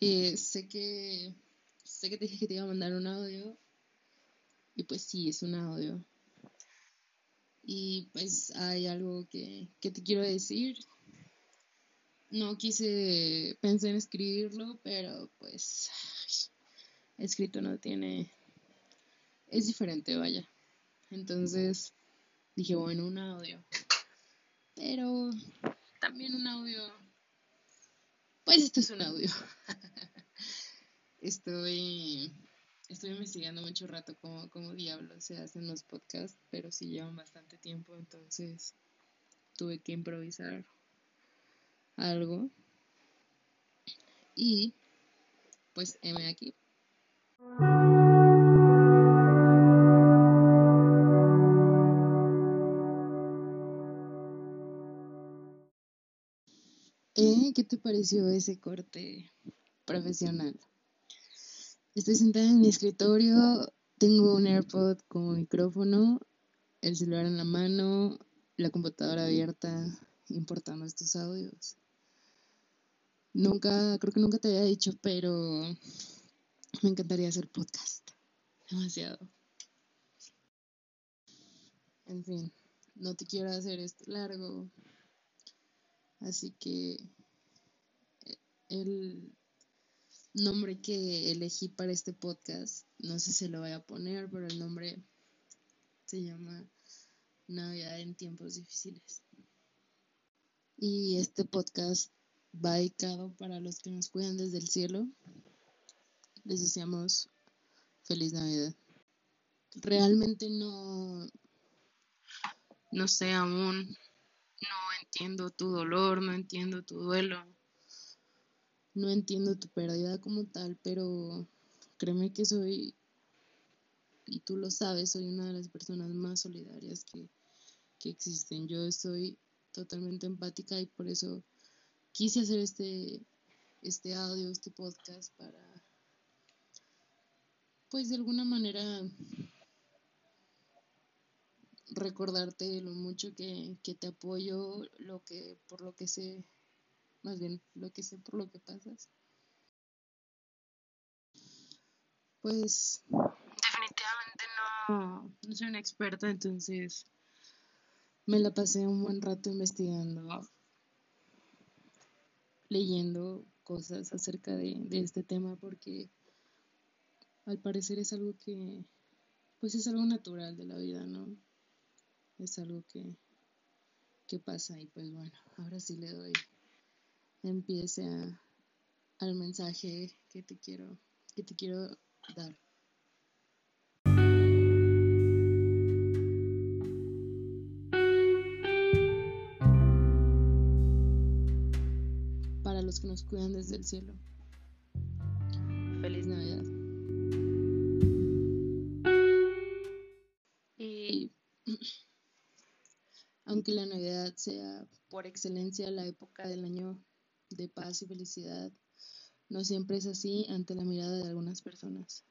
Eh, sé que sé que te dije que te iba a mandar un audio y pues sí, es un audio. Y pues hay algo que, que te quiero decir. No quise, pensé en escribirlo, pero pues escrito no tiene, es diferente, vaya. Entonces dije, bueno, un audio. Pero también un audio, pues esto es un audio. estoy, estoy investigando mucho rato cómo, cómo diablos se hacen los podcasts, pero sí llevan bastante tiempo, entonces tuve que improvisar algo. Y pues M aquí. ¿Qué te pareció ese corte profesional? Estoy sentada en mi escritorio, tengo un AirPod como micrófono, el celular en la mano, la computadora abierta, importando estos audios. Nunca, creo que nunca te había dicho, pero me encantaría hacer podcast. Demasiado. En fin, no te quiero hacer esto largo. Así que el nombre que elegí para este podcast, no sé si lo voy a poner, pero el nombre se llama Navidad en tiempos difíciles. Y este podcast va dedicado para los que nos cuidan desde el cielo. Les deseamos feliz Navidad. Realmente no, no sé aún, no entiendo tu dolor, no entiendo tu duelo no entiendo tu pérdida como tal, pero créeme que soy, y tú lo sabes, soy una de las personas más solidarias que, que existen. Yo estoy totalmente empática y por eso quise hacer este, este audio, este podcast para, pues de alguna manera recordarte lo mucho que, que te apoyo, lo que por lo que sé más bien lo que sé por lo que pasas. Pues definitivamente no, no soy una experta, entonces me la pasé un buen rato investigando, leyendo cosas acerca de, de este tema porque al parecer es algo que, pues es algo natural de la vida, ¿no? Es algo que, que pasa y pues bueno, ahora sí le doy empiece al mensaje que te quiero, que te quiero dar. Para los que nos cuidan desde el cielo. Feliz Navidad. Y aunque la Navidad sea por excelencia la época del año de paz y felicidad no siempre es así ante la mirada de algunas personas,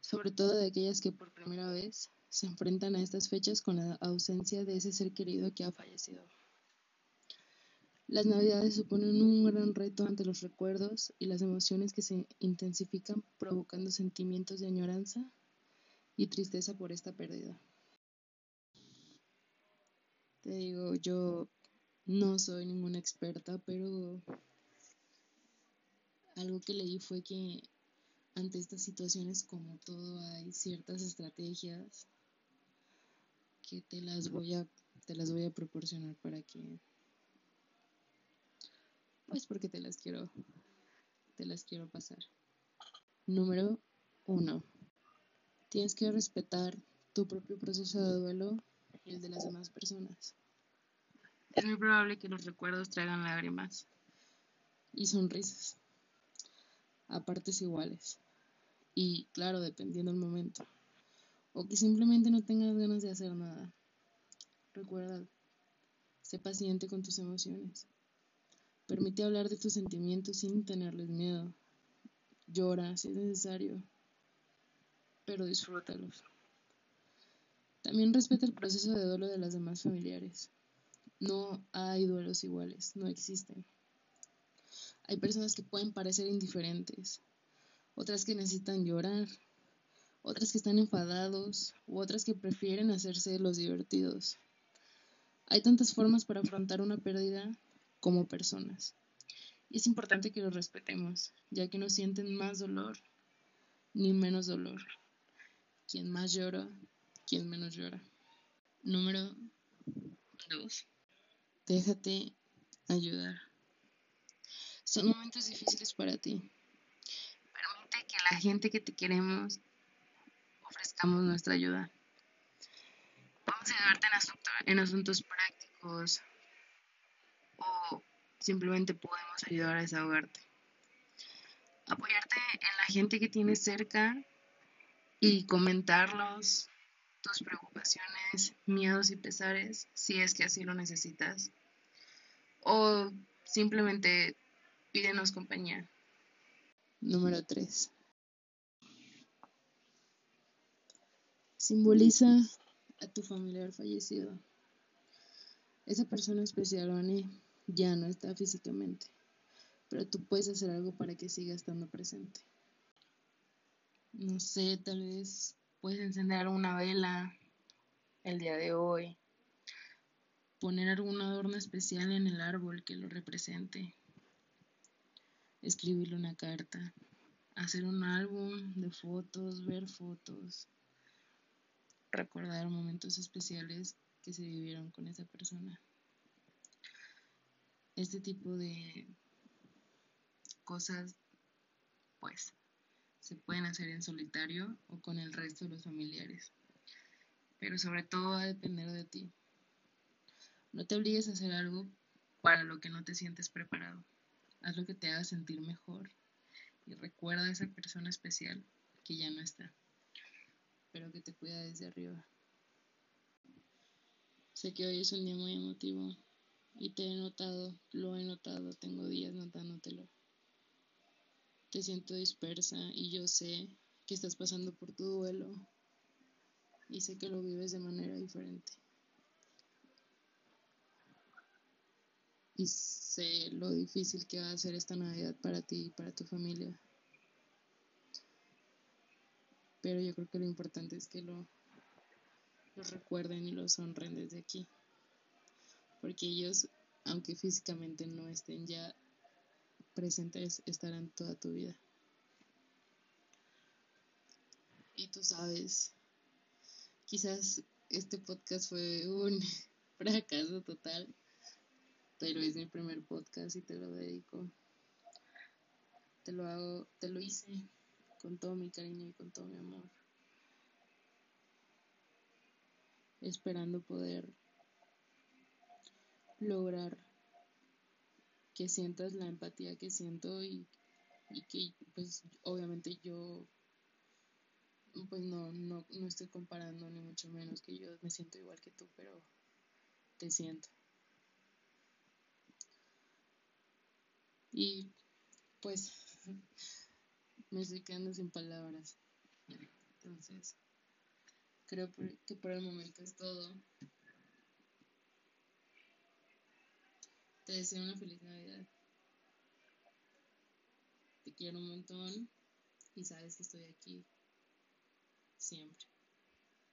sobre todo de aquellas que por primera vez se enfrentan a estas fechas con la ausencia de ese ser querido que ha fallecido. Las navidades suponen un gran reto ante los recuerdos y las emociones que se intensifican provocando sentimientos de añoranza y tristeza por esta pérdida. Te digo, yo no soy ninguna experta, pero algo que leí fue que ante estas situaciones, como todo, hay ciertas estrategias que te las voy a, te las voy a proporcionar para que, pues porque te las quiero, te las quiero pasar. Número uno, tienes que respetar tu propio proceso de duelo y el de las demás personas. Es muy probable que los recuerdos traigan lágrimas y sonrisas a partes iguales. Y claro, dependiendo del momento. O que simplemente no tengas ganas de hacer nada. Recuerda, sé paciente con tus emociones. Permite hablar de tus sentimientos sin tenerles miedo. Llora si es necesario, pero disfrútalos. También respeta el proceso de duelo de las demás familiares. No hay duelos iguales, no existen. Hay personas que pueden parecer indiferentes, otras que necesitan llorar, otras que están enfadados u otras que prefieren hacerse los divertidos. Hay tantas formas para afrontar una pérdida como personas. Y es importante que los respetemos, ya que no sienten más dolor ni menos dolor. Quien más llora, quien menos llora. Número 2. Déjate ayudar. Son momentos difíciles para ti. Permite que la gente que te queremos ofrezcamos nuestra ayuda. Vamos a ayudarte en, en asuntos prácticos o simplemente podemos ayudar a desahogarte. Apoyarte en la gente que tienes cerca y comentarlos tus preocupaciones, miedos y pesares si es que así lo necesitas. O simplemente pídenos compañía. Número 3. Simboliza a tu familiar fallecido. Esa persona especial, Vani, ya no está físicamente, pero tú puedes hacer algo para que siga estando presente. No sé, tal vez puedes encender una vela el día de hoy, poner algún adorno especial en el árbol que lo represente, escribirle una carta, hacer un álbum de fotos, ver fotos, recordar momentos especiales que se vivieron con esa persona. Este tipo de cosas, pues, se pueden hacer en solitario o con el resto de los familiares. Pero sobre todo va a depender de ti. No te obligues a hacer algo para lo que no te sientes preparado. Haz lo que te haga sentir mejor y recuerda a esa persona especial que ya no está pero que te cuida desde arriba. Sé que hoy es un día muy emotivo y te he notado, lo he notado, tengo días notándotelo. Te siento dispersa y yo sé que estás pasando por tu duelo y sé que lo vives de manera diferente. Y sé lo difícil que va a ser esta Navidad para ti y para tu familia pero yo creo que lo importante es que lo, recuerden y lo honren desde aquí, porque ellos, aunque físicamente no estén ya presentes, estarán toda tu vida. Y tú sabes, quizás este podcast fue un fracaso total, pero es mi primer podcast y te lo dedico. Te lo hago, te lo hice con todo mi cariño y con todo mi amor. Esperando poder lograr que sientas la empatía que siento y, que pues obviamente yo pues no, no, no estoy comparando ni mucho menos que yo me siento igual que tú, pero te siento. Y pues me estoy quedando sin palabras. Entonces, creo que por el momento es todo. Te deseo una feliz Navidad. Te quiero un montón y sabes que estoy aquí siempre.